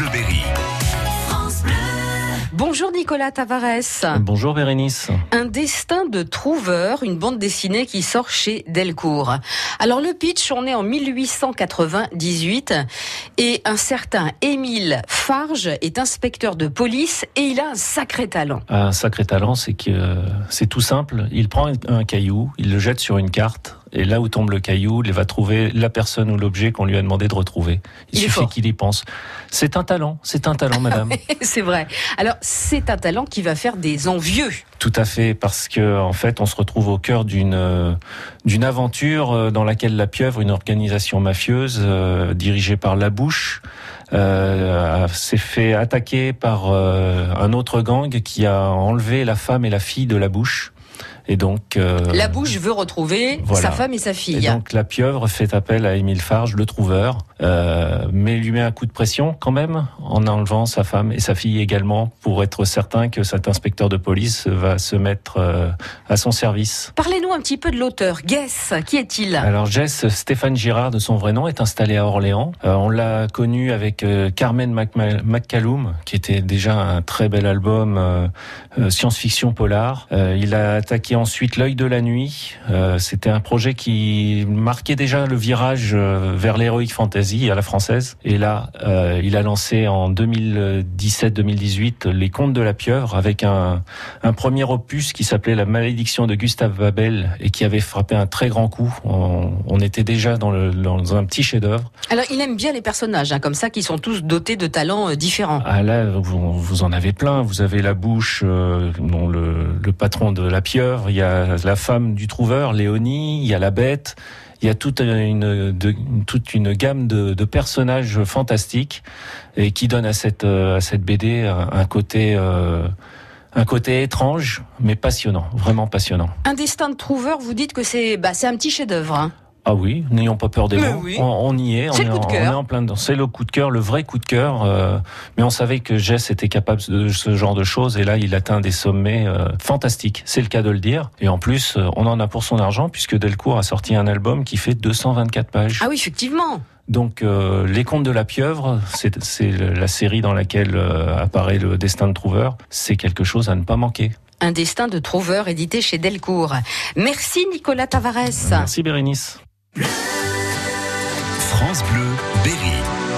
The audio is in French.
Bleu Berry. Bonjour Nicolas Tavares. Bonjour Bérénice. Un destin de trouveur, une bande dessinée qui sort chez Delcourt. Alors le pitch, on est en 1898 et un certain Émile Farge est inspecteur de police et il a un sacré talent. Un sacré talent, c'est que c'est tout simple. Il prend un caillou, il le jette sur une carte et là où tombe le caillou, il va trouver la personne ou l'objet qu'on lui a demandé de retrouver. Il, suffit qu'il y pense. C'est un talent, c'est un talent, madame. c'est vrai. Alors, c'est un talent qui va faire des envieux. Tout à fait, parce que en fait, on se retrouve au cœur d'une euh, d'une aventure euh, dans laquelle la pieuvre, une organisation mafieuse euh, dirigée par la bouche, euh, s'est fait attaquer par un autre gang qui a enlevé la femme et la fille de la bouche. Et donc euh, la bouche veut retrouver sa femme et sa fille. Et donc la pieuvre fait appel à Émile Farge, le trouveur, euh, mais lui met un coup de pression quand même en enlevant sa femme et sa fille également pour être certain que cet inspecteur de police va se mettre euh, à son service. Parlez-nous un petit peu de l'auteur. Guess, qui est-il? Alors Jess, Stéphane Girard de son vrai nom, est installé à Orléans. Euh, on l'a connu avec euh, Carmen McCallum, qui était déjà un très bel album science-fiction polar. il a attaqué ensuite L'œil de la nuit. C'était un projet qui marquait déjà le virage vers l'heroic fantasy à la française. Et là, euh, il a lancé en 2017-2018 Les Contes de la pieuvre avec un, un premier opus qui s'appelait La malédiction de Gustave Babel et qui avait frappé un très grand coup. On, on était déjà dans, le, dans un petit chef-d'œuvre. Alors, il aime bien les personnages, hein, comme ça, qui sont tous dotés de talents euh, différents. Ah là, vous, vous, en avez plein. Vous avez la bouche, euh, le, le patron de la pieuvre. Il y a la femme du trouveur, Léonie. Il y a la bête il y a toute une, gamme de, personnages fantastiques et qui donne à cette, euh, BD un côté, euh, un côté étrange, mais passionnant, vraiment passionnant. Un destin de trouveur, vous dites que c'est bah, un petit chef-d'œuvre. Hein ah oui, n'ayons pas peur des mots. On, y est, on est, en, on est, en, plein dedans. C'est le coup de cœur, le vrai coup de cœur. Euh, mais on savait que Jess était capable de ce genre de choses et là, il atteint des sommets euh, fantastiques. C'est le cas de le dire. Et en plus, euh, on en a pour son argent puisque Delcourt a sorti un album qui fait 224 pages. Ah oui, effectivement. Donc, euh, Les Contes de la Pieuvre, c'est la série dans laquelle apparaît le destin de Trouveur. C'est quelque chose à ne pas manquer. Un destin de Trouveur édité chez Delcourt. Merci Nicolas Tavares. Merci Bérénice. France Bleu, Berry.